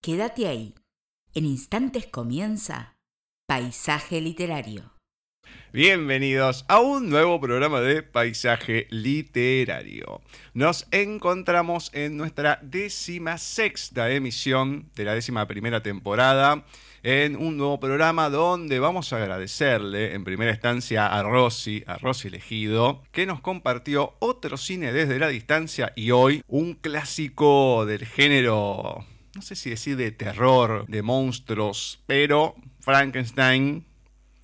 Quédate ahí. En instantes comienza Paisaje Literario. Bienvenidos a un nuevo programa de Paisaje Literario. Nos encontramos en nuestra décima sexta emisión de la décima primera temporada en un nuevo programa donde vamos a agradecerle en primera instancia a Rosy, a Rosy Elegido, que nos compartió otro cine desde la distancia y hoy un clásico del género, no sé si decir de terror, de monstruos, pero Frankenstein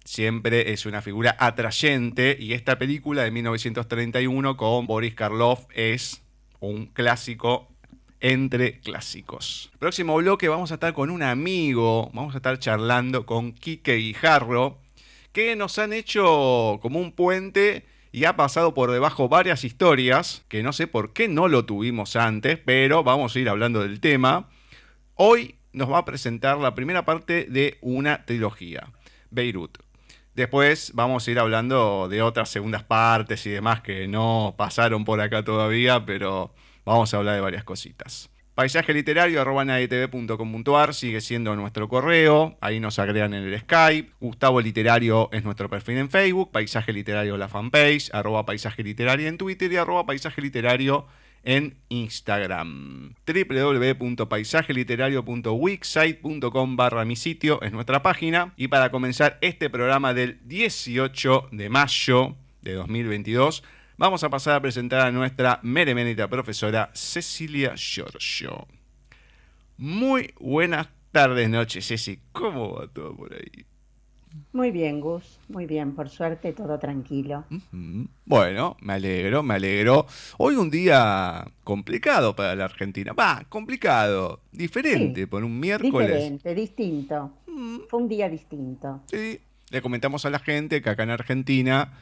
siempre es una figura atrayente y esta película de 1931 con Boris Karloff es un clásico entre clásicos. Próximo bloque vamos a estar con un amigo, vamos a estar charlando con Quique Guijarro, que nos han hecho como un puente y ha pasado por debajo varias historias, que no sé por qué no lo tuvimos antes, pero vamos a ir hablando del tema. Hoy nos va a presentar la primera parte de una trilogía, Beirut. Después vamos a ir hablando de otras segundas partes y demás que no pasaron por acá todavía, pero vamos a hablar de varias cositas. Paisaje literario sigue siendo nuestro correo, ahí nos agregan en el Skype. Gustavo Literario es nuestro perfil en Facebook, Paisaje Literario la fanpage, Paisaje Literario en Twitter y Paisaje Literario en Instagram. www.paisajeliterario.wixsite.com barra mi sitio es nuestra página. Y para comenzar este programa del 18 de mayo de 2022, vamos a pasar a presentar a nuestra meremenita profesora Cecilia Giorgio. Muy buenas tardes, noches, Ceci. ¿Cómo va todo por ahí? Muy bien, Gus. Muy bien, por suerte todo tranquilo. Bueno, me alegro, me alegro. Hoy un día complicado para la Argentina. Va, complicado, diferente, por un miércoles. Diferente, distinto. Fue un día distinto. Sí, le comentamos a la gente que acá en Argentina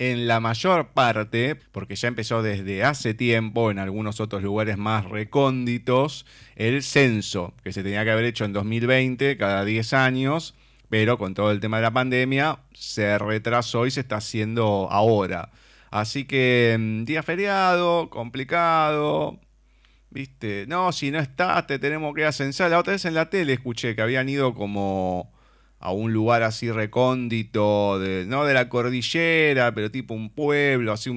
en la mayor parte, porque ya empezó desde hace tiempo en algunos otros lugares más recónditos, el censo que se tenía que haber hecho en 2020, cada 10 años, pero con todo el tema de la pandemia se retrasó y se está haciendo ahora. Así que mm, día feriado, complicado, ¿viste? No, si no estás, te tenemos que censar. La otra vez en la tele escuché que habían ido como a un lugar así recóndito, de, no de la cordillera, pero tipo un pueblo, así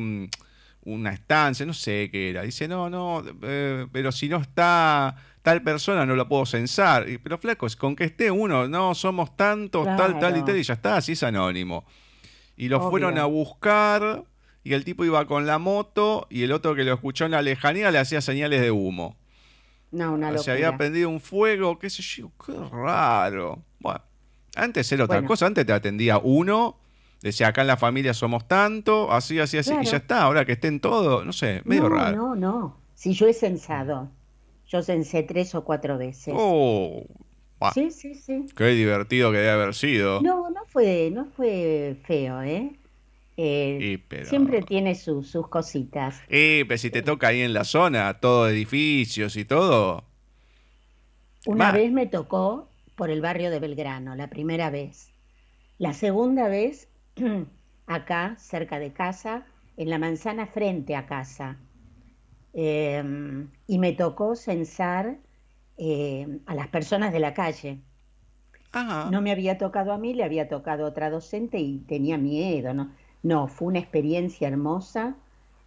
una estancia, no sé qué era. Dice, no, no, eh, pero si no está tal persona no la puedo censar. Pero flacos, con que esté uno, no, somos tantos, tal, tal y tal, y ya está, así es anónimo. Y lo fueron a buscar y el tipo iba con la moto y el otro que lo escuchó en la lejanía le hacía señales de humo. No, una Se había prendido un fuego, qué sé yo, qué raro. Bueno, antes era otra cosa, antes te atendía uno, decía acá en la familia somos tanto, así, así, así, y ya está, ahora que estén todos, no sé, medio raro. No, no, si yo he censado, yo censé tres o cuatro veces. Oh, sí, sí, sí. Qué divertido que debe haber sido. No, no fue, no fue feo, ¿eh? eh siempre tiene sus cositas. Y pero si te toca ahí en la zona, todo edificios y todo. Una vez me tocó por el barrio de Belgrano, la primera vez. La segunda vez, acá, cerca de casa, en la manzana frente a casa. Em, y me tocó censar em, a las personas de la calle. No me había tocado a mí, le había tocado a otra docente y tenía miedo. No, no fue una experiencia hermosa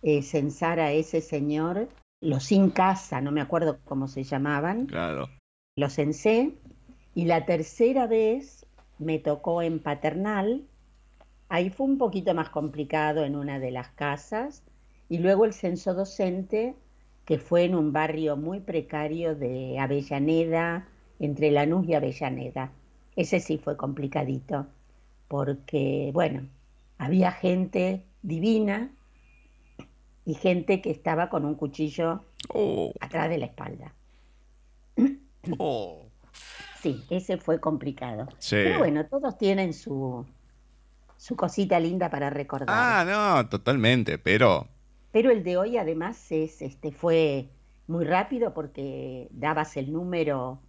eh, censar a ese señor, los sin casa, no me acuerdo cómo se llamaban. Claro. Lo censé y la tercera vez me tocó en Paternal, ahí fue un poquito más complicado en una de las casas, y luego el censo docente, que fue en un barrio muy precario de Avellaneda, entre Lanús y Avellaneda. Ese sí fue complicadito, porque, bueno, había gente divina y gente que estaba con un cuchillo oh. atrás de la espalda. Oh sí, ese fue complicado. Pero bueno, todos tienen su, su cosita linda para recordar. Ah, no, totalmente, pero... Pero el de hoy además es, este, fue muy rápido porque dabas el número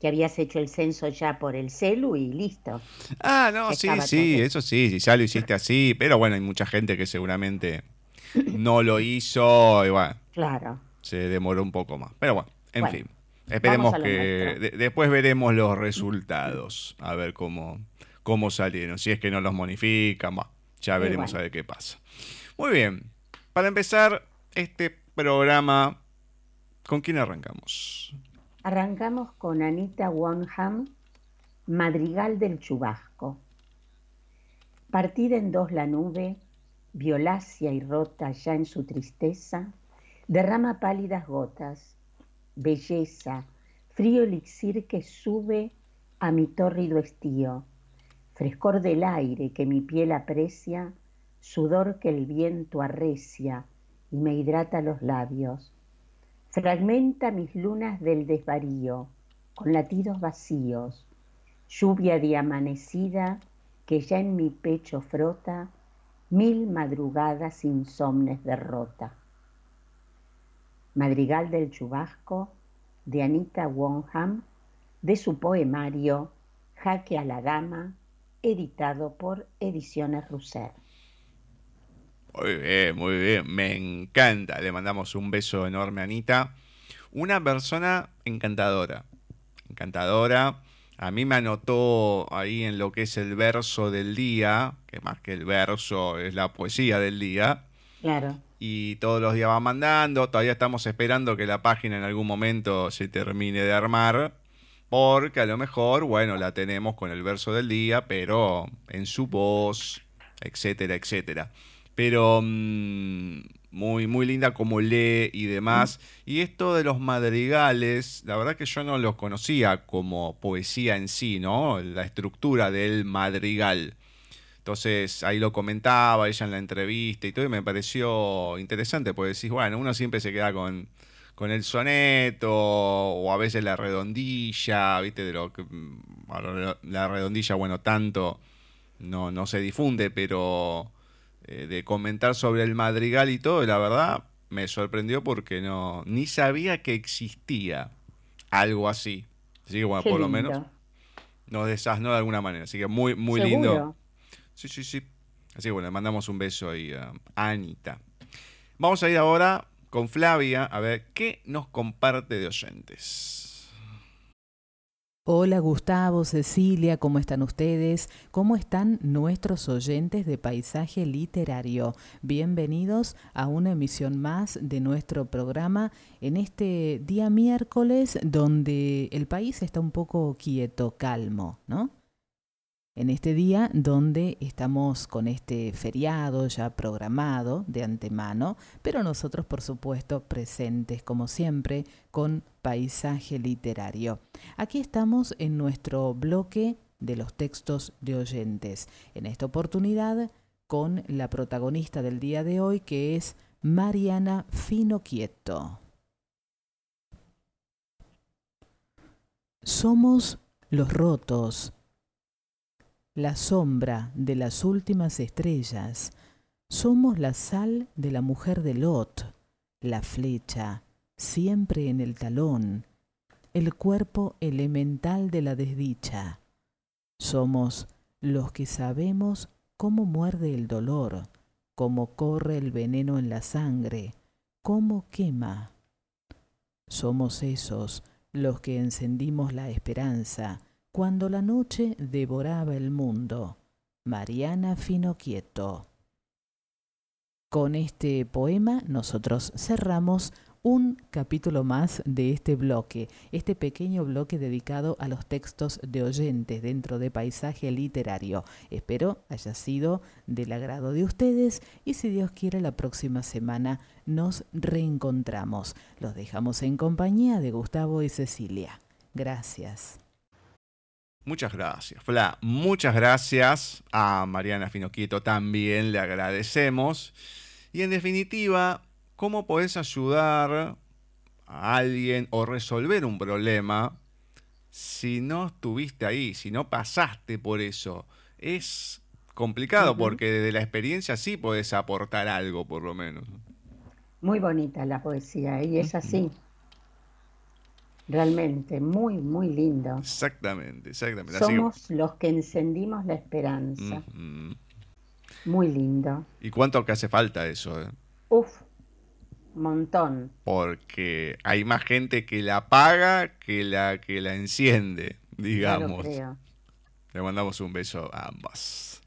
que habías hecho el censo ya por el celu y listo. Ah, no, sí, sí, eso sí, ya lo hiciste así, pero bueno, hay mucha gente que seguramente no lo hizo y bueno. Claro. Se demoró un poco más, pero bueno, en fin. Esperemos que después veremos los resultados, a ver cómo, cómo salieron. Si es que no los modifican, ya veremos a ver qué pasa. Muy bien, para empezar este programa, ¿con quién arrancamos? Arrancamos con Anita Wonham, Madrigal del Chubasco. Partida en dos la nube, violácea y rota ya en su tristeza, derrama pálidas gotas, belleza, frío elixir que sube a mi tórrido estío, frescor del aire que mi piel aprecia, sudor que el viento arrecia y me hidrata los labios, fragmenta mis lunas del desvarío, con latidos vacíos, lluvia de amanecida que ya en mi pecho frota mil madrugadas insomnes derrota. Madrigal del Chubasco de Anita Wonham de su poemario Jaque a la Dama, editado por Ediciones Russer. Muy bien, muy bien, me encanta. Le mandamos un beso enorme a Anita. Una persona encantadora, encantadora a mí me anotó ahí en lo que es el verso del día, que más que el verso es la poesía del día. Claro. Y todos los días va mandando. Todavía estamos esperando que la página en algún momento se termine de armar. Porque a lo mejor, bueno, la tenemos con el verso del día, pero en su voz, etcétera, etcétera. Pero mm, muy, muy linda como lee y demás. Y esto de los madrigales, la verdad que yo no los conocía como poesía en sí, ¿no? La estructura del madrigal. Entonces ahí lo comentaba ella en la entrevista y todo, y me pareció interesante, porque decís, bueno, uno siempre se queda con, con el soneto o a veces la redondilla, ¿viste? De lo que, mm, la redondilla, bueno, tanto no, no se difunde, pero eh, de comentar sobre el madrigal y todo, y la verdad me sorprendió porque no ni sabía que existía algo así. Así que bueno, por lo menos nos desasnó de alguna manera. Así que muy, muy lindo. Sí, sí, sí. Así que bueno, le mandamos un beso ahí a Anita. Vamos a ir ahora con Flavia a ver qué nos comparte de oyentes. Hola Gustavo, Cecilia, ¿cómo están ustedes? ¿Cómo están nuestros oyentes de Paisaje Literario? Bienvenidos a una emisión más de nuestro programa en este día miércoles donde el país está un poco quieto, calmo, ¿no? En este día donde estamos con este feriado ya programado de antemano, pero nosotros por supuesto presentes como siempre con paisaje literario. Aquí estamos en nuestro bloque de los textos de oyentes, en esta oportunidad con la protagonista del día de hoy que es Mariana Finoquieto. Somos los rotos, la sombra de las últimas estrellas. Somos la sal de la mujer de Lot, la flecha, siempre en el talón, el cuerpo elemental de la desdicha. Somos los que sabemos cómo muerde el dolor, cómo corre el veneno en la sangre, cómo quema. Somos esos los que encendimos la esperanza, cuando la noche devoraba el mundo. Mariana Finoquieto. Con este poema nosotros cerramos un capítulo más de este bloque, este pequeño bloque dedicado a los textos de oyentes dentro de paisaje literario. Espero haya sido del agrado de ustedes y si Dios quiere la próxima semana nos reencontramos. Los dejamos en compañía de Gustavo y Cecilia. Gracias. Muchas gracias, Fla. Muchas gracias a Mariana Finoquieto también, le agradecemos. Y en definitiva, ¿cómo podés ayudar a alguien o resolver un problema si no estuviste ahí, si no pasaste por eso? Es complicado porque desde la experiencia sí podés aportar algo, por lo menos. Muy bonita la poesía y es así. Realmente, muy, muy lindo. Exactamente, exactamente. Somos los que encendimos la esperanza. Muy lindo. ¿Y cuánto que hace falta eso? Eh? Uf, montón. Porque hay más gente que la apaga que la que la enciende, digamos. Le mandamos un beso a ambas.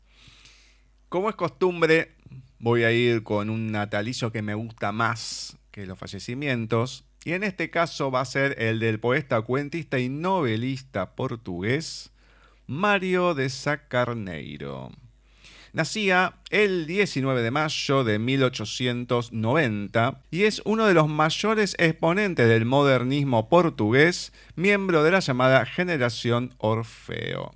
Como es costumbre, voy a ir con un natalicio que me gusta más que los fallecimientos. Y en este caso va a ser el del poeta, cuentista y novelista portugués Mario de Sacarneiro. Nacía el 19 de mayo de 1890 y es uno de los mayores exponentes del modernismo portugués, miembro de la llamada generación Orfeo.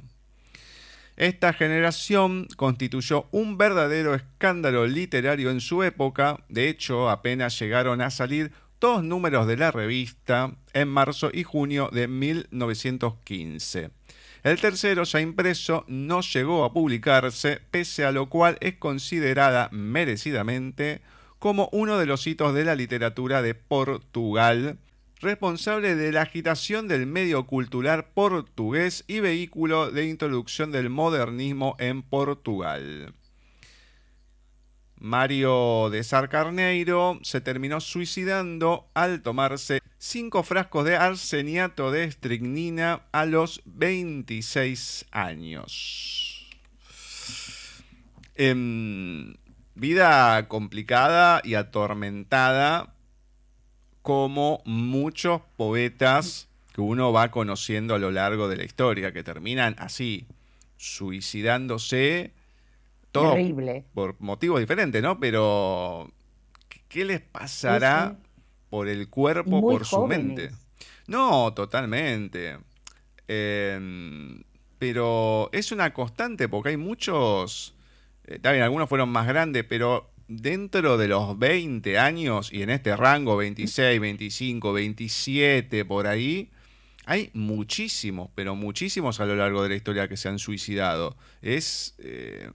Esta generación constituyó un verdadero escándalo literario en su época, de hecho apenas llegaron a salir dos números de la revista en marzo y junio de 1915. El tercero, ya impreso, no llegó a publicarse, pese a lo cual es considerada merecidamente como uno de los hitos de la literatura de Portugal, responsable de la agitación del medio cultural portugués y vehículo de introducción del modernismo en Portugal. Mario de Sarcarneiro se terminó suicidando al tomarse cinco frascos de arseniato de estricnina a los 26 años. En vida complicada y atormentada como muchos poetas que uno va conociendo a lo largo de la historia, que terminan así, suicidándose todo por motivos diferentes, ¿no? Pero, ¿qué les pasará por el cuerpo, por su mente? No, totalmente. Em, pero es una constante porque hay muchos, eh, también algunos fueron más grandes, pero dentro de los 20 años y en este rango 26, 25, 27, por ahí, hay muchísimos, pero muchísimos a lo largo de la historia que se han suicidado. Es... Eh,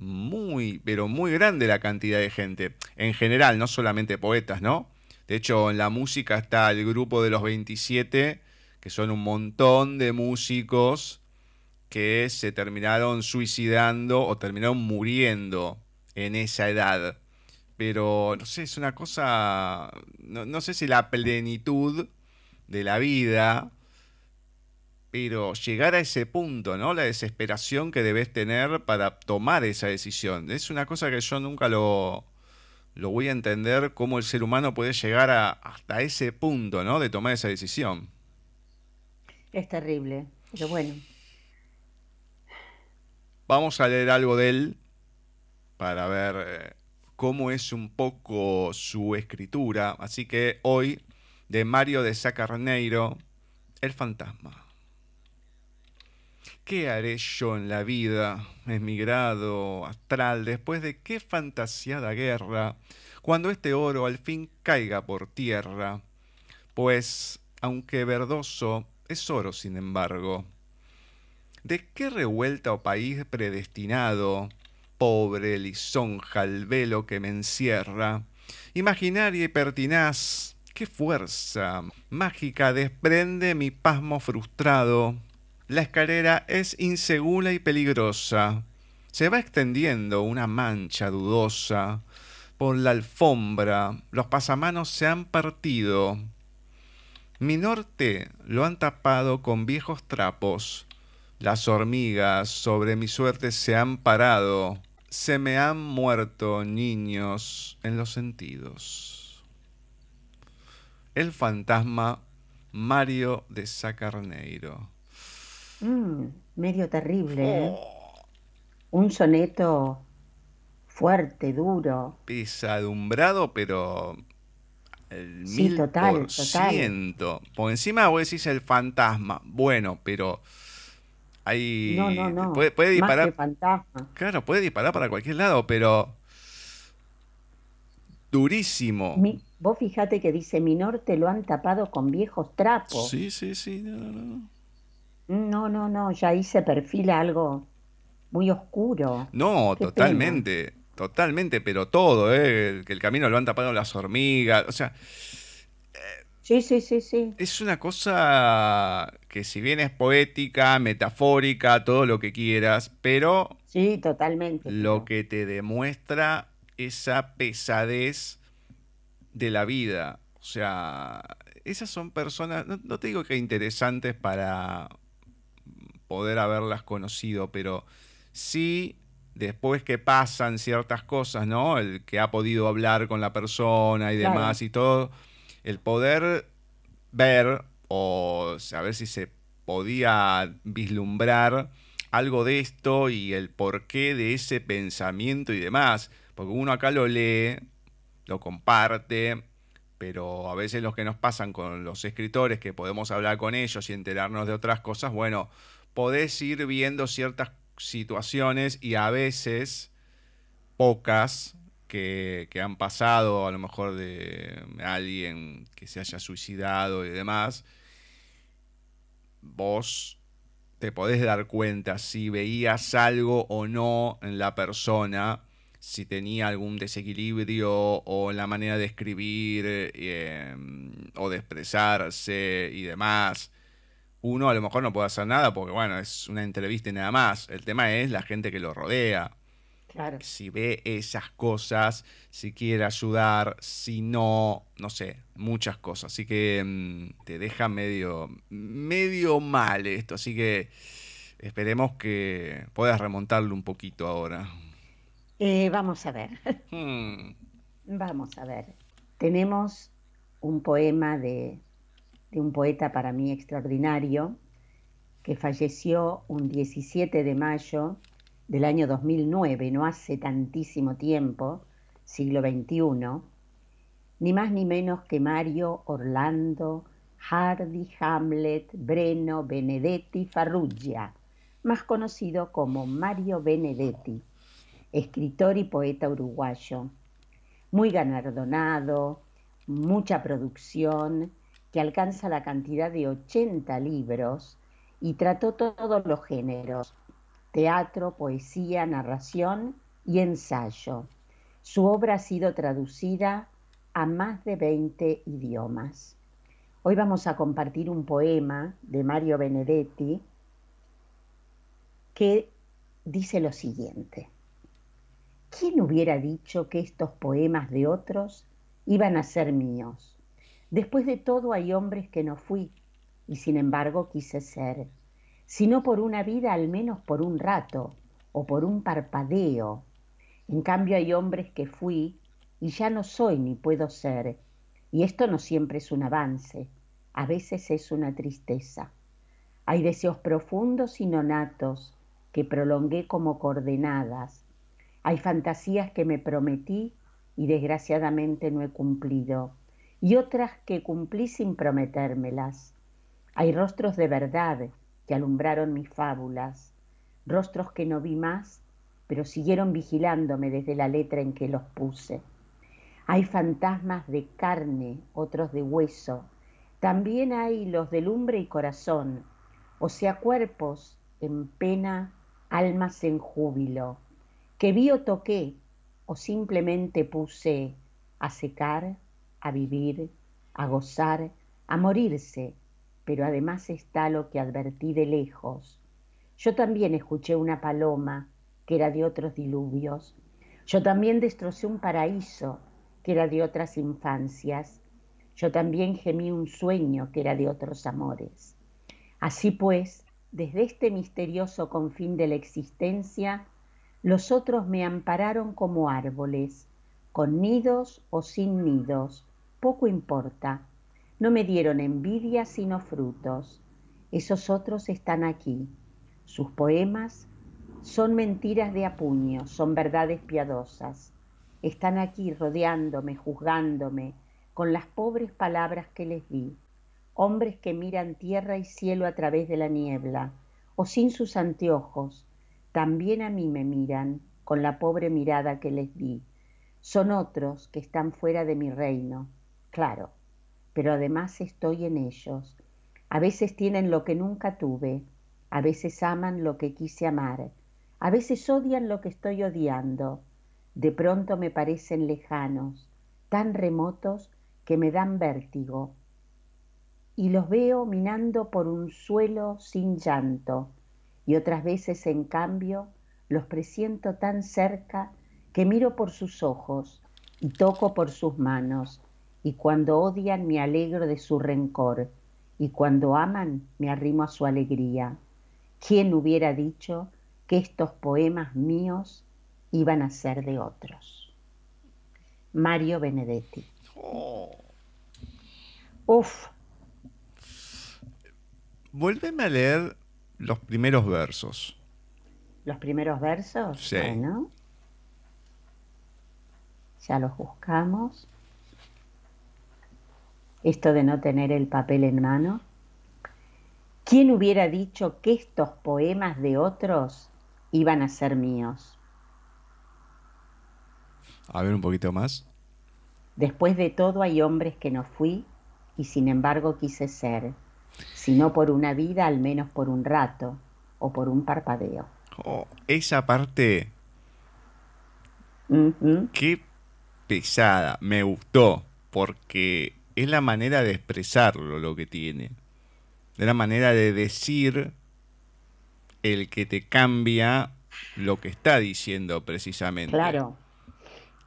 muy, pero muy grande la cantidad de gente. En general, no solamente poetas, ¿no? De hecho, en la música está el grupo de los 27, que son un montón de músicos que se terminaron suicidando o terminaron muriendo en esa edad. Pero, no sé, es una cosa, no, no sé si la plenitud de la vida pero llegar a ese punto, ¿no? La desesperación que debes tener para tomar esa decisión. Es una cosa que yo nunca lo, lo voy a entender, cómo el ser humano puede llegar a, hasta ese punto, ¿no? De tomar esa decisión. Es terrible, pero bueno. Vamos a leer algo de él para ver eh, cómo es un poco su escritura. Así que hoy, de Mario de Sacarneiro, El fantasma. ¿Qué haré yo en la vida, en mi grado astral, después de qué fantasiada guerra, cuando este oro al fin caiga por tierra? Pues, aunque verdoso, es oro sin embargo. ¿De qué revuelta o país predestinado, pobre lisonja el velo que me encierra? Imaginaria y pertinaz, qué fuerza mágica desprende mi pasmo frustrado la escalera es insegura y peligrosa. Se va extendiendo una mancha dudosa. Por la alfombra los pasamanos se han partido. Mi norte lo han tapado con viejos trapos. Las hormigas sobre mi suerte se han parado. Se me han muerto niños en los sentidos. El fantasma Mario de Sacarneiro. Mm, medio terrible. ¿eh? Oh. Un soneto fuerte, duro. Pesadumbrado, pero el mil total, por ciento. Por encima vos decís el fantasma. Bueno, pero hay. No, no, no. Puede, disparar. Claro, puede disparar para cualquier lado, pero. Durísimo. vos fijate que dice: Mi norte lo han tapado con viejos trapos. Sí, sí, sí. No, no. No, no, no, ya ahí se perfila algo muy oscuro. No, totalmente, totalmente, pero todo, ¿eh? que el camino lo han tapado las hormigas, o sea... sí, sí, sí, sí. Es una cosa que si bien es poética, metafórica, todo lo que quieras, pero... Sí, totalmente. Lo que te demuestra esa pesadez de la vida. O sea, esas son personas, no, te digo que interesantes para poder haberlas conocido, pero sí después que pasan ciertas cosas, ¿no? El que ha podido hablar con la persona y demás y todo, el poder ver o saber si se podía vislumbrar algo de esto y el porqué de ese pensamiento y demás. Porque uno acá lo lee, lo comparte, pero a veces los que nos pasan con los escritores, que podemos hablar con ellos y enterarnos de otras cosas, bueno, podés ir viendo ciertas situaciones y a veces pocas que, que, han pasado, a lo mejor de alguien que se haya suicidado y demás, vos te podés dar cuenta si veías algo o no en la persona, si tenía algún desequilibrio o en la manera de escribir eh, o de expresarse y demás. Uno a lo mejor no puede hacer nada porque, bueno, es una entrevista y nada más. El tema es la gente que lo rodea. Si ve esas cosas, si quiere ayudar, si no, no sé, muchas cosas. Así que mm, te deja medio, medio mal esto. Así que esperemos que puedas remontarlo un poquito ahora. Eh, vamos a ver. Hmm. Vamos a ver. Tenemos un poema de, de un poeta para mí extraordinario que falleció un 17 de mayo del año 2009, no hace tantísimo tiempo, siglo XXI, ni más ni menos que Mario Orlando Hardy Hamlet Breno Benedetti Farrugia, más conocido como Mario Benedetti, escritor y poeta uruguayo, muy galardonado, mucha producción, que alcanza la cantidad de 80 libros y trató todos los géneros, teatro, poesía, narración y ensayo. Su obra ha sido traducida a más de 20 idiomas. Hoy vamos a compartir un poema de Mario Benedetti que dice lo siguiente. ¿Quién hubiera dicho que estos poemas de otros iban a ser míos? Después de todo hay hombres que no fui y sin embargo quise ser sino por una vida al menos por un rato o por un parpadeo. En cambio hay hombres que fui y ya no soy ni puedo ser, y esto no siempre es un avance, a veces es una tristeza. Hay deseos profundos y nonatos que prolongué como coordenadas. Hay fantasías que me prometí y desgraciadamente no he cumplido, y otras que cumplí sin prometérmelas. Hay rostros de verdad que alumbraron mis fábulas, rostros que no vi más, pero siguieron vigilándome desde la letra en que los puse. Hay fantasmas de carne, otros de hueso, también hay los de lumbre y corazón, o sea, cuerpos en pena, almas en júbilo, que vi o toqué, o simplemente puse a secar, a vivir, a gozar, a morirse, pero además está lo que advertí de lejos. Yo también escuché una paloma que era de otros diluvios. Yo también destrocé un paraíso que era de otras infancias. Yo también gemí un sueño que era de otros amores. Así pues, desde este misterioso confín de la existencia, los otros me ampararon como árboles, con nidos o sin nidos, poco importa, no me dieron envidia sino frutos. Esos otros están aquí. Sus poemas son mentiras de apuño, son verdades piadosas. Están aquí rodeándome, juzgándome, con las pobres palabras que les di. Hombres que miran tierra y cielo a través de la niebla, o sin sus anteojos, también a mí me miran con la pobre mirada que les di. Son otros que están fuera de mi reino, claro, pero además estoy en ellos. A veces tienen lo que nunca tuve, a veces aman lo que quise amar, a veces odian lo que estoy odiando. De pronto me parecen lejanos, tan remotos que me dan vértigo. Y los veo minando por un suelo sin llanto, y otras veces, en cambio, los presiento tan cerca que miro por sus ojos y toco por sus manos y cuando odian me alegro de su rencor, y cuando aman me arrimo a su alegría. ¿Quién hubiera dicho que estos poemas míos iban a ser de otros? Mario Benedetti. Oh. Uf. Vuélveme a leer los primeros versos. ¿Los primeros versos? Sí. Bueno. Ya los buscamos esto de no tener el papel en mano? ¿Quién hubiera dicho que estos poemas de otros iban a ser míos? A ver un poquito más. Después de todo hay hombres que no fui y sin embargo quise ser, si no por una vida, al menos por un rato o por un parpadeo. Oh, esa parte... Qué pesada, me gustó, porque es la manera de expresarlo lo que tiene. Es la manera de decir el que te cambia lo que está diciendo precisamente. Claro.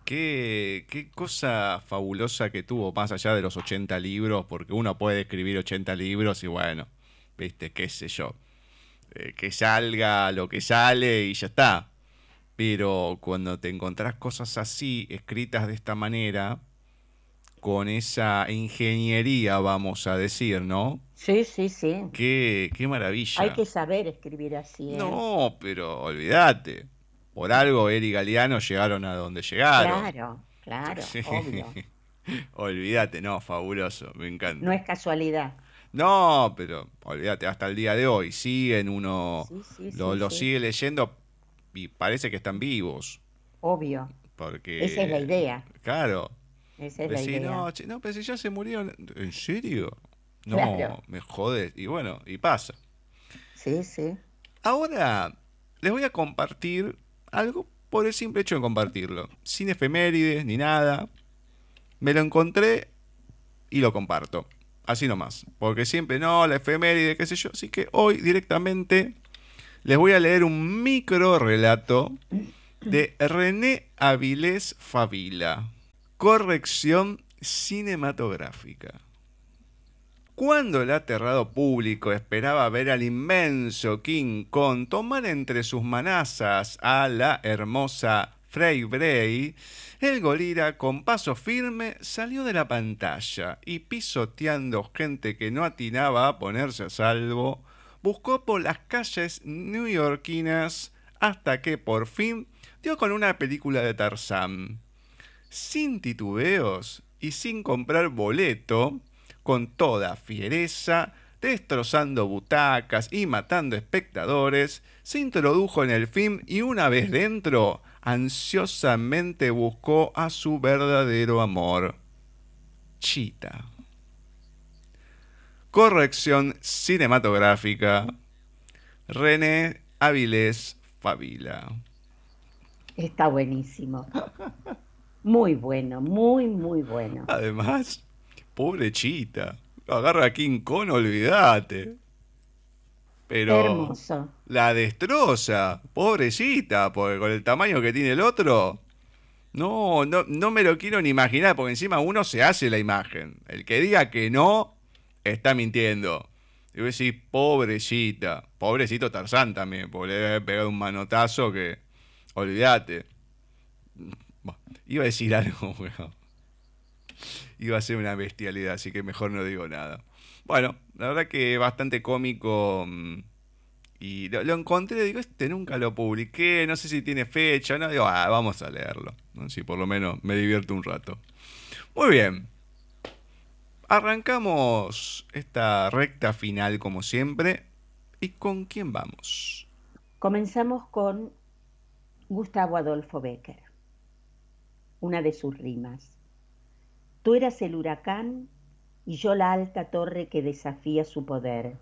Qué, qué, cosa fabulosa que tuvo, más allá de los 80 libros, porque uno puede escribir 80 libros y bueno, viste, qué sé yo, eh, que salga lo que sale y ya está. Pero cuando te encontrás cosas así, escritas de esta manera, con esa ingeniería, vamos a decir, ¿no? Sí, sí, sí. Qué, qué maravilla. Hay que saber escribir así. ¿eh? No, pero olvídate. Por algo él y Galeano llegaron a donde llegaron. Claro, claro, obvio. olvídate, no, fabuloso, me encanta. No es casualidad. No, pero olvídate, hasta el día de hoy siguen uno, lo, lo sigue leyendo y parece que están vivos. Obvio. Porque... Esa es la idea. Claro, esa es la idea. No, no, pero si ya se murieron. ¿En serio? No, me jodes. Y bueno, y pasa. Sí, sí. Ahora les voy a compartir algo por el simple hecho de compartirlo. Sin efemérides ni nada. Me lo encontré y lo comparto. Así nomás. Porque siempre no, la efeméride, qué sé yo. Así que hoy directamente les voy a leer un micro relato de René Avilés Favila. Corrección cinematográfica. Cuando el aterrado público esperaba ver al inmenso King Kong tomar entre sus manazas a la hermosa Frey Bray, el gorila con paso firme salió de la pantalla y pisoteando gente que no atinaba a ponerse a salvo, buscó por las calles neoyorquinas hasta que por fin dio con una película de Tarzán sin titubeos y sin comprar boleto, con toda fiereza, destrozando butacas y matando espectadores, se introdujo en el film y una vez dentro, ansiosamente buscó a su verdadero amor, Chita. Corrección cinematográfica, René Avilés Favila. Está buenísimo. Muy bueno, muy, muy bueno. Además, pobre Chita. Agarra a King Kong, olvídate. Pero Hermoso. la destroza, pobrecita, porque con el tamaño que tiene el otro. No, no, no me lo quiero ni imaginar, porque encima uno se hace la imagen. El que diga que no, está mintiendo. Y voy a decir, pobrecita, pobrecito Tarzán también, porque le debe pegado un manotazo que, olvídate. Iba a decir algo, Iba a ser una bestialidad, así que mejor no digo nada. Bueno, la verdad que bastante cómico. Mm, y lo, encontré, digo, este nunca lo publiqué, no sé si tiene fecha, no, digo, ah, vamos a leerlo. Si por lo menos me divierto un rato. Muy bien. Arrancamos esta recta final como siempre. ¿Y con quién vamos? Comenzamos con Gustavo Adolfo Becker una de sus rimas. Tú eras el huracán y yo la alta torre que desafía su poder.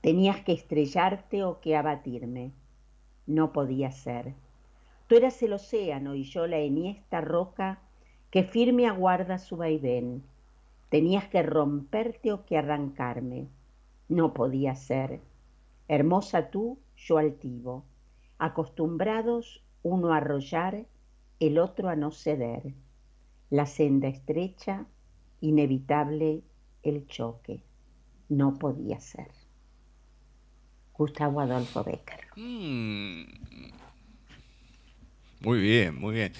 Tenías que estrellarte o que abatirme. No podía ser. Tú eras el océano y yo la enhiesta roca que firme aguarda su vaivén. Tenías que romperte o que arrancarme. No podía ser. Hermosa tú, yo altivo. Acostumbrados uno a arrollar el otro a no ceder. La senda estrecha, inevitable el choque. No podía ser. Gustavo Adolfo Becker. Mm. Muy bien, muy bien.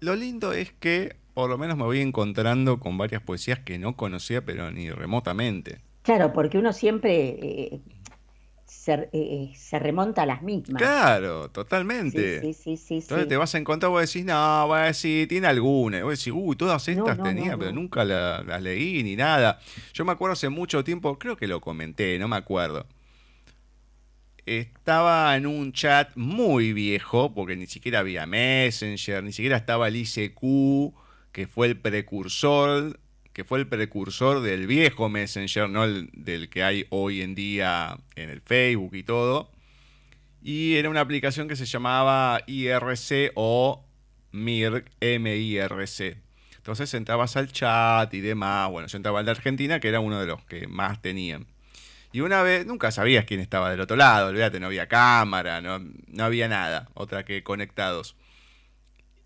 Lo lindo es que por lo menos me voy encontrando con varias poesías que no conocía, pero ni remotamente. Claro, porque uno siempre eh, se, eh, se, remonta a las mismas. Claro, totalmente. Sí, sí, sí. Entonces te vas a encontrar, vos decís, no, voy a decir, tiene alguna. Y vos decís, uy, todas estas tenía, pero nunca las leí ni nada. Yo me acuerdo hace mucho tiempo, creo que lo comenté, no me acuerdo estaba en un chat muy viejo, porque ni siquiera había Messenger, ni siquiera estaba el ICQ, que fue el precursor, que fue el precursor del viejo Messenger, no el del que hay hoy en día en el Facebook y todo. Y era una aplicación que se llamaba IRC o MIRC, M-I-R-C. Entonces entrabas al chat y demás. Bueno, yo entraba al de Argentina, que era uno de los que más tenían. Y una vez, nunca sabías quién estaba del otro lado, olvídate, no había cámara, no, no había nada, otra que conectados.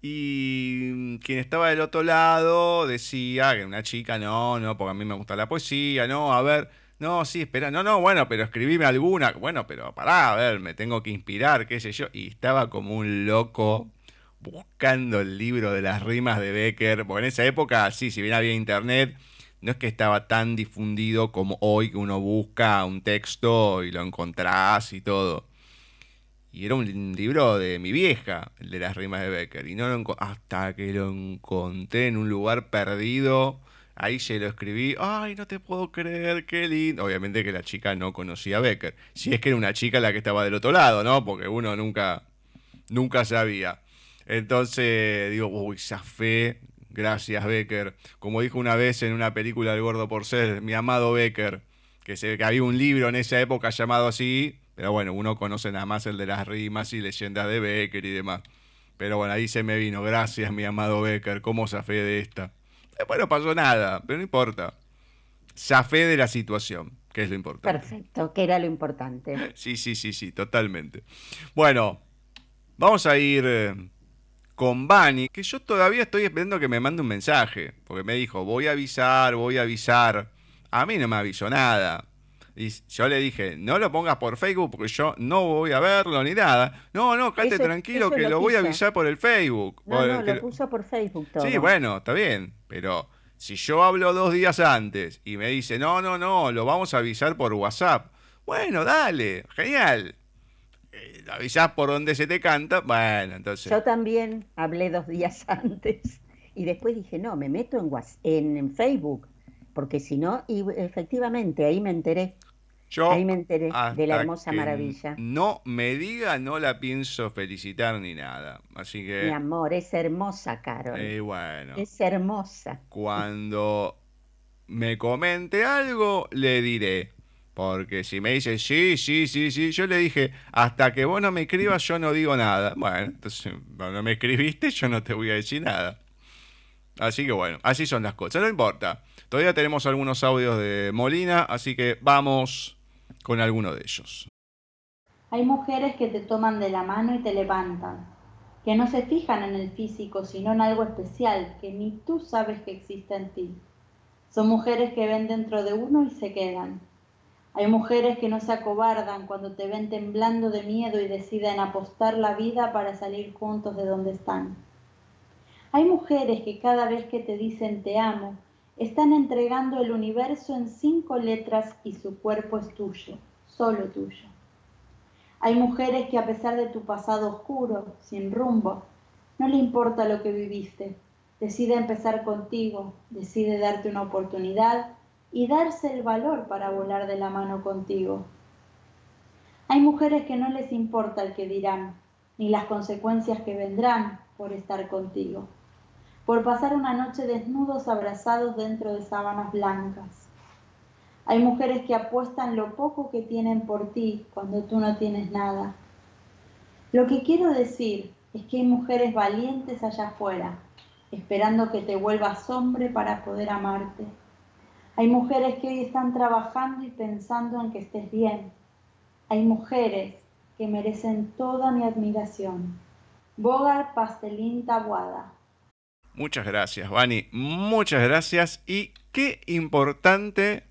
Y quien estaba del otro lado decía que una chica, no, no, porque a mí me gusta la poesía, no, a ver, no, sí, espera, no, no, bueno, pero escribime alguna, bueno, pero pará, a ver, me tengo que inspirar, qué sé yo. Y estaba como un loco buscando el libro de las rimas de Becker, porque en esa época, sí, si bien había internet, no es que estaba tan difundido como hoy que uno busca un texto y lo encontrás y todo. Y era un libro de mi vieja, el de las rimas de Becker. Y no lo hasta que lo encontré en un lugar perdido. Ahí se lo escribí. Ay, no te puedo creer, qué lindo. Obviamente que la chica no conocía a Becker. Si es que era una chica la que estaba del otro lado, ¿no? Porque uno nunca, nunca sabía. Entonces digo, uy, fe Gracias, Becker. Como dijo una vez en una película del Gordo por Ser, mi amado Becker, que, se, que había un libro en esa época llamado así, pero bueno, uno conoce nada más el de las rimas y leyendas de Becker y demás. Pero bueno, ahí se me vino. Gracias, mi amado Becker. ¿Cómo zafé de esta? Después no pasó nada, pero no importa. Zafé de la situación, que es lo importante. Perfecto, que era lo importante. Sí, sí, sí, sí, totalmente. Bueno, vamos a ir eh, con Bani, que yo todavía estoy esperando que me mande un mensaje, porque me dijo, voy a avisar, voy a avisar. A mí no me avisó nada. Y yo le dije, no lo pongas por Facebook porque yo no voy a verlo ni nada. No, no, cállate tranquilo que lo, voy a avisar por el Facebook. No, no, lo puso por Facebook todo. Sí, bueno, está bien, pero si yo hablo dos días antes y me dice, no, no, no, lo vamos a avisar por WhatsApp. Bueno, dale, genial. Eh, avisás por donde se te canta, bueno, entonces... Yo también hablé dos días antes y después dije, no, me meto en, en, Facebook, porque si no, y efectivamente ahí me enteré. Yo ahí me enteré de la hermosa maravilla. No me diga, no la pienso felicitar ni nada. Así que. Mi amor, es hermosa, Carol. Eh, bueno. Es hermosa. Cuando me comente algo, le diré. Porque si me dice sí, sí, sí, sí, yo le dije, hasta que vos no me escribas, yo no digo nada. Bueno, entonces, no me escribiste, yo no te voy a decir nada. Así que bueno, así son las cosas, no importa. Todavía tenemos algunos audios de Molina, así que vamos con alguno de ellos. Hay mujeres que te toman de la mano y te levantan, que no se fijan en el físico, sino en algo especial que ni tú sabes que existe en ti. Son mujeres que ven dentro de uno y se quedan hay mujeres que no se acobardan cuando te ven temblando de miedo y deciden apostar la vida para salir juntos de donde están. Hay mujeres que cada vez que te dicen te amo, están entregando el universo en cinco letras y su cuerpo es tuyo, solo tuyo. Hay mujeres que a pesar de tu pasado oscuro, sin rumbo, no le importa lo que viviste, decide empezar contigo, decide darte una oportunidad y darse el valor para volar de la mano contigo. Hay mujeres que no les importa el que dirán, ni las consecuencias que vendrán por estar contigo, por pasar una noche desnudos abrazados dentro de sábanas blancas. Hay mujeres que apuestan lo poco que tienen por ti cuando tú no tienes nada. Lo que quiero decir es que hay mujeres valientes allá afuera, esperando que te vuelvas hombre para poder amarte. Hay mujeres que hoy están trabajando y pensando en que estés bien. Hay mujeres que merecen toda mi admiración. Bogar Pastelín Tabuada. Muchas gracias, Vani. Muchas gracias. Y Qué importante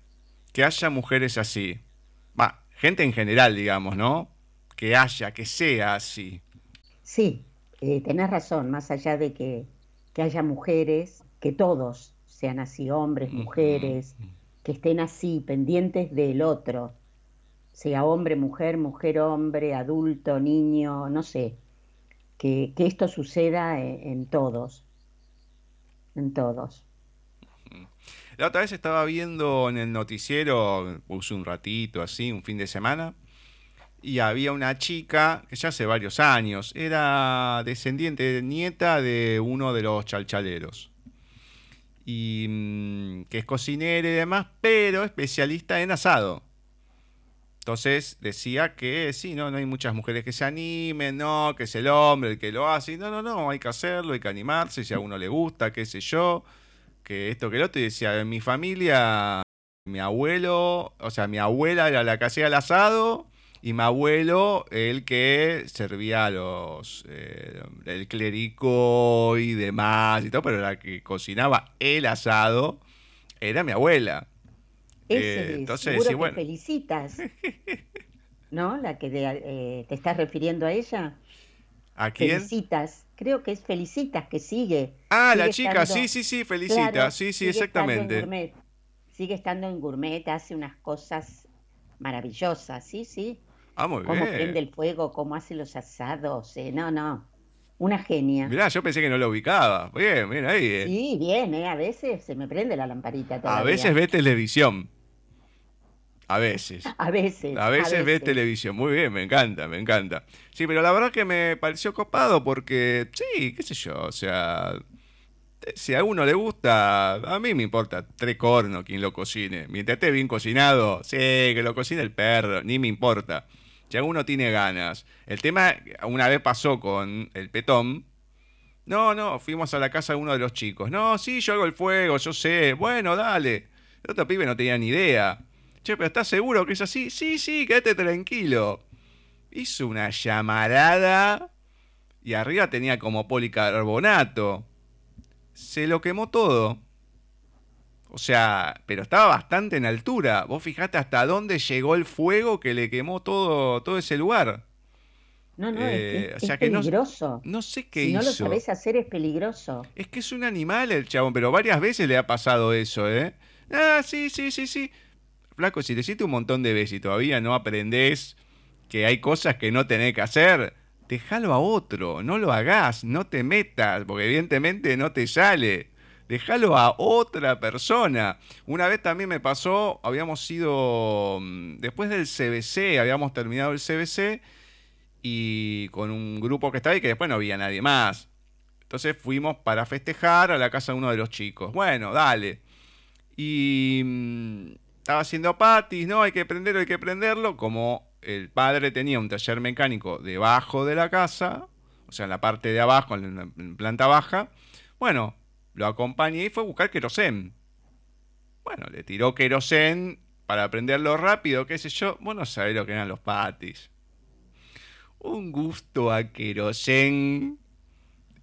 que haya mujeres así. Va, gente en general, digamos, ¿no? Que haya, que sea así. Sí, eh, tenés razón, más allá de que, que haya mujeres, que todos sean así, hombres, mujeres, que estén así, pendientes del otro, sea hombre, mujer, mujer, hombre, adulto, niño, no sé, que, esto suceda en, todos, en todos. La otra vez estaba viendo en el noticiero, puse un ratito así, un fin de semana, y había una chica que ya hace varios años era descendiente, nieta de uno de los chalchaleros. Y mm, que es cocinera y demás, pero especialista en asado. Entonces decía que sí, no, no hay muchas mujeres que se animen, no, que es el hombre el que lo hace. No, no, no, hay que hacerlo, hay que animarse, si a uno le gusta, qué sé yo, que esto, que lo otro. Y decía, en mi familia, mi abuelo, o sea, mi abuela era la que hacía el asado y mi abuelo el que servía a los, eh, el clérico y demás y todo, pero la que cocinaba el asado era mi abuela. Ese, eh, entonces, que felicitas. ¿No? La que eh, te estás refiriendo a ella. ¿A quién? Felicitas. Creo que es Felicitas que sigue. Ah, la chica, sí, sí, sí, Felicita. sí, sí, exactamente. Sigue estando en gourmet, hace unas cosas maravillosas, sí, sí. Ah, muy cómo prende el fuego, cómo hace los asados. Eh, no, no. Una genia. Mirá, yo pensé que no lo ubicaba. Bien, bien ahí. Sí, bien, a veces se me prende la lamparita A veces ve televisión. A veces. A veces. A veces, ves televisión. Muy bien, me encanta, me encanta. Sí, pero la verdad que me pareció copado porque, sí, qué sé yo, o sea, si a uno le gusta, a mí me importa tres cornos quien lo cocine. Mientras esté bien cocinado, sí, que lo cocine el perro, ni me importa. Si uno tiene ganas. El tema, una vez pasó con el petón. No, no, fuimos a la casa de uno de los chicos. No, sí, yo hago el fuego, yo sé. Bueno, dale. El otro pibe no tenía ni idea. Che, pero ¿estás seguro que es así? Sí, sí, quédate tranquilo. Hizo una llamarada y arriba tenía como policarbonato. Se lo quemó todo. O sea, pero estaba bastante en altura. Vos fijate hasta dónde llegó el fuego que le quemó todo, todo ese lugar. No, no, es, eh, peligroso. No, sé qué si hizo. no lo sabés hacer es peligroso. Es que es un animal el chabón, pero varias veces le ha pasado eso, ¿eh? Ah, sí, sí, sí, sí flaco, si te hiciste un montón de veces y todavía no aprendés que hay cosas que no tenés que hacer, déjalo a otro, no lo hagas, no te metas, porque evidentemente no te sale. Déjalo a otra persona. Una vez también me pasó, habíamos ido, mm, después del CBC, habíamos terminado el CBC y con un grupo que estaba ahí que después no había nadie más. Entonces fuimos para festejar a la casa de uno de los chicos. Bueno, dale. Y mm, estaba haciendo patis, no, hay que prenderlo, hay que prenderlo. Como el padre tenía un taller mecánico debajo de la casa, o sea, en la parte de abajo, en la planta baja, bueno, lo acompañé y fue a buscar querosén. Bueno, le tiró querosén para prenderlo rápido, qué sé yo. Bueno, sabés lo que eran los patis. Un gusto a querosén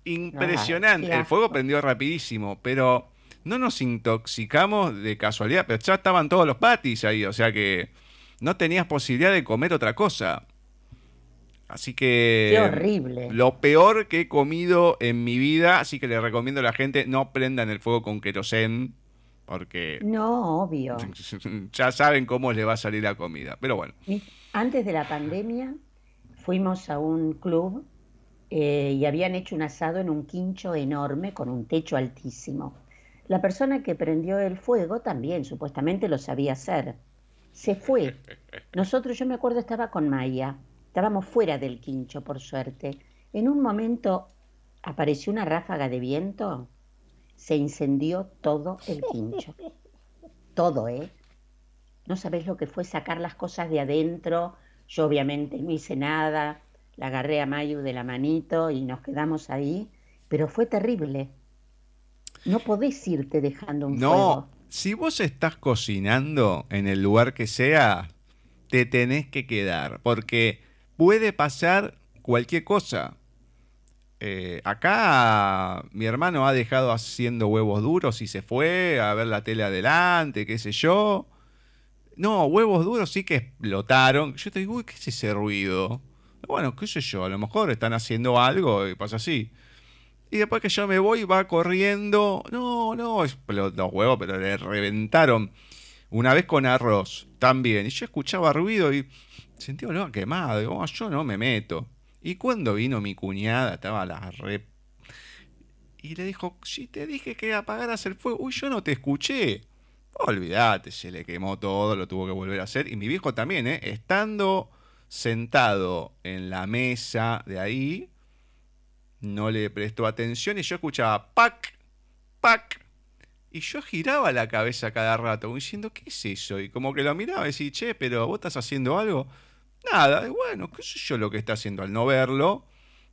impresionante. el fuego prendió rapidísimo, pero no nos intoxicamos de casualidad, pero ya estaban todos los patis ahí, o sea que no tenías posibilidad de comer otra cosa. Así que... Qué horrible. Lo peor que he comido en mi vida, así que le recomiendo a la gente no prendan el fuego con querosén, porque... No, obvio. ya saben cómo les va a salir la comida, pero bueno. Antes de la pandemia fuimos a un club eh, y habían hecho un asado en un quincho enorme con un techo altísimo. La persona que prendió el fuego también supuestamente lo sabía hacer. Se fue. Nosotros, yo me acuerdo, estaba con Maya. Estábamos fuera del quincho, por suerte. En un momento apareció una ráfaga de viento. Se incendió todo el quincho. Todo, ¿eh? No sabés lo que fue sacar las cosas de adentro. Yo obviamente no hice nada. La agarré a Mayu de la manito y nos quedamos ahí. Pero fue terrible. No podés irte dejando un no, si vos estás cocinando en el lugar que sea, te tenés que quedar, porque puede pasar cualquier cosa. eh, acá mi hermano ha dejado haciendo huevos duros y se fue a ver la tele adelante, qué sé yo. No, huevos duros sí que explotaron. Yo te digo, uy, ¿qué es ese ruido? Bueno, qué sé yo, a lo mejor están haciendo algo y pasa así. Y después que yo me voy, va corriendo. No, no, los huevos, pero le reventaron. Una vez con arroz, también. Y yo escuchaba ruido y sentía olor quemado. Oh, yo no me meto. Y cuando vino mi cuñada, estaba la re... Y le dijo, si te dije que apagaras el fuego, uy, yo no te escuché. Olvídate, se le quemó todo, lo tuvo que volver a hacer. Y mi viejo también, ¿eh? Estando sentado en la mesa de ahí, no le prestó atención y yo escuchaba pac, pac. Y yo giraba la cabeza cada rato, diciendo, ¿qué es eso? Y como que lo miraba y decía, che, pero vos estás haciendo algo. Nada, bueno, qué sé yo lo que está haciendo al no verlo.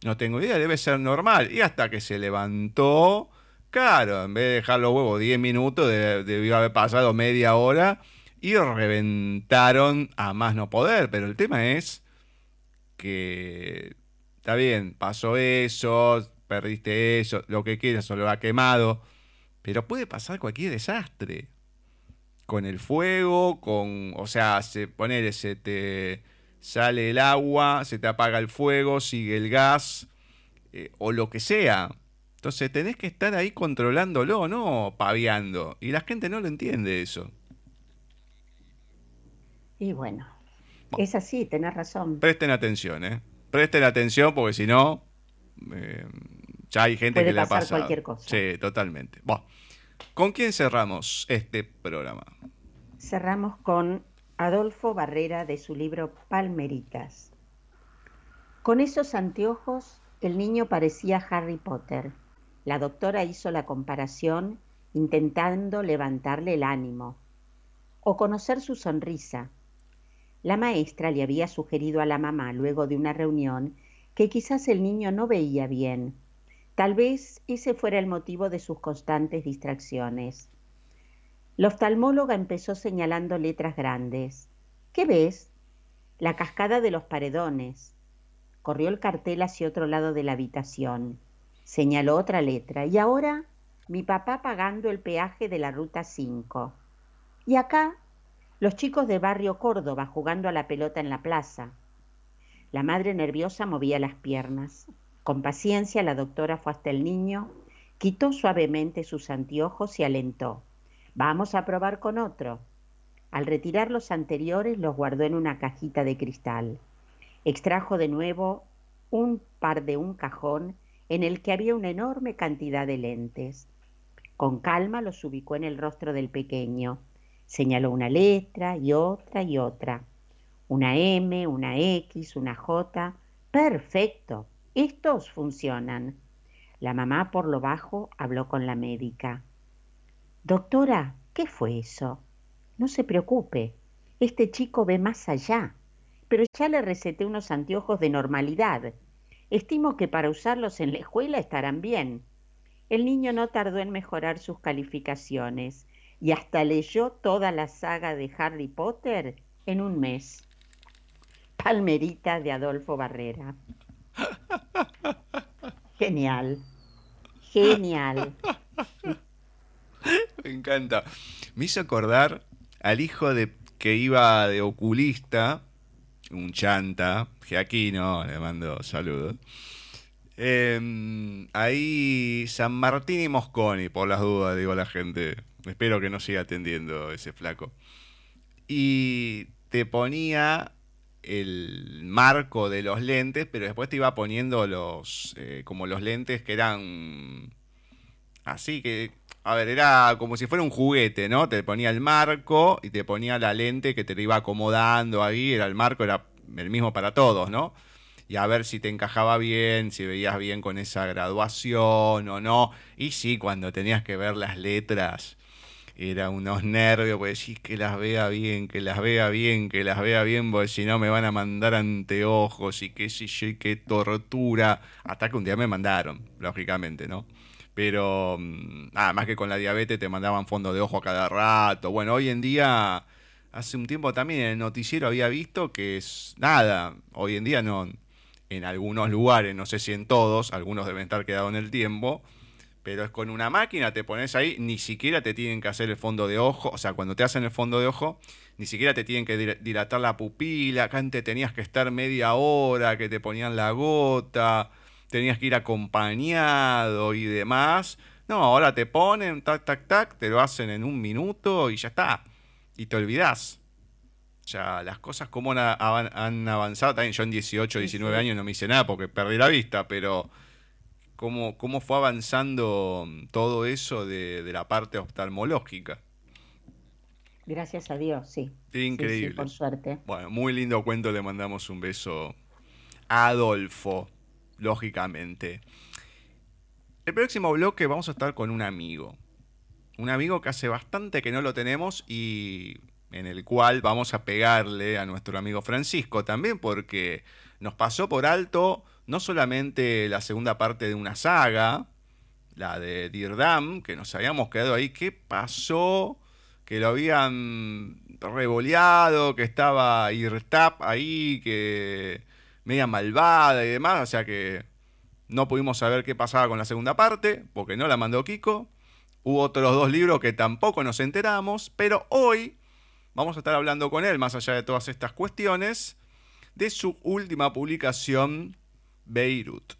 No tengo idea, debe ser normal. Y hasta que se levantó, claro, en vez de dejar los huevos 10 minutos, debió haber pasado media hora y reventaron a más no poder. Pero el tema es que, está bien, pasó eso, perdiste eso, lo que quieras, o lo ha quemado. Pero puede pasar cualquier desastre. Con el fuego, con, o sea, se, poner, se te sale el agua, se te apaga el fuego, sigue el gas eh, o lo que sea. Entonces tenés que estar ahí controlándolo, no paviando. Y la gente no lo entiende eso. Y bueno, es así, tenés razón. Presten atención, ¿eh? Presten atención porque si no, eh, ya hay gente que le ha pasado. cualquier cosa. Sí, totalmente. Bueno, ¿con quién cerramos este programa? Cerramos con Adolfo Barrera de su libro Palmeritas. Con esos anteojos el niño parecía Harry Potter. La doctora hizo la comparación intentando levantarle el ánimo o conocer su sonrisa. La maestra le había sugerido a la mamá luego de una reunión que quizás el niño no veía bien. Tal vez ese fuera el motivo de sus constantes distracciones. La oftalmóloga empezó señalando letras grandes. ¿Qué ves? La cascada de los paredones. Corrió el cartel hacia otro lado de la habitación. Señaló otra letra. Y ahora mi papá pagando el peaje de la ruta 5. Y acá los chicos de barrio Córdoba jugando a la pelota en la plaza. La madre nerviosa movía las piernas. Con paciencia la doctora fue hasta el niño, quitó suavemente sus anteojos y alentó. Vamos a probar con otro. Al retirar los anteriores los guardó en una cajita de cristal. Extrajo de nuevo un par de un cajón en el que había una enorme cantidad de lentes. Con calma los ubicó en el rostro del pequeño. Señaló una letra y otra y otra. Una M, una X, una J. Perfecto. Estos funcionan. La mamá por lo bajo habló con la médica. Doctora, ¿qué fue eso? No se preocupe, este chico ve más allá, pero ya le receté unos anteojos de normalidad. Estimo que para usarlos en la escuela estarán bien. El niño no tardó en mejorar sus calificaciones y hasta leyó toda la saga de Harry Potter en un mes. Palmerita de Adolfo Barrera. Genial. Genial. Me encanta. Me hizo acordar al hijo de que iba de oculista, un chanta, no le mando saludos. Em, ahí San Martín y Mosconi, por las dudas, digo la gente. Espero que no siga atendiendo ese flaco. Y te ponía el marco de los lentes, pero después te iba poniendo los eh, como los lentes que eran así que a ver, era como si fuera un juguete, ¿no? Te ponía el marco y te ponía la lente que te iba acomodando ahí, era el marco, era el mismo para todos, ¿no? Y a ver si te encajaba bien, si veías bien con esa graduación o no. Y sí, cuando tenías que ver las letras, era unos nervios, pues decís que las vea bien, que las vea bien, que las vea bien, porque si no me van a mandar anteojos y qué sé yo, y qué tortura. Hasta que un día me mandaron, lógicamente, ¿no? Pero mm, nada más que con la diabetes te mandaban fondo de ojo a cada rato. Bueno, hoy en día, hace un tiempo también en el noticiero había visto que es nada, hoy en día no. en algunos lugares, no sé si en todos, algunos deben estar quedados en el tiempo, pero es con una máquina, te pones ahí, ni siquiera te tienen que hacer el fondo de ojo, o sea, cuando te hacen el fondo de ojo, ni siquiera te tienen que dilatar la pupila, acá antes tenías que estar media hora, que te ponían la gota, tenías que ir acompañado y demás. No, ahora te ponen, tac, tac, tac, te lo hacen en un minuto y ya está. Y te olvidás. O sea, las cosas como han, avanzado, también yo en 18, 19 años no me hice nada porque perdí la vista, pero cómo, cómo fue avanzando todo eso de, la parte oftalmológica. Gracias a Dios, sí. Increíble. por suerte. Bueno, muy lindo cuento, le mandamos un beso a Adolfo, lógicamente. El próximo bloque vamos a estar con un amigo. Un amigo que hace bastante que no lo tenemos y en el cual vamos a pegarle a nuestro amigo Francisco también porque nos pasó por alto no solamente la segunda parte de una saga, la de Dirdam, que nos habíamos quedado ahí, ¿qué pasó? Que lo habían revoleado, que estaba Irtap ahí, que media malvada y demás, o sea que no pudimos saber qué pasaba con la segunda parte, porque no la mandó Kiko. Hubo otros dos libros que tampoco nos enteramos, pero hoy vamos a estar hablando con él, más allá de todas estas cuestiones, de su última publicación, Beirut.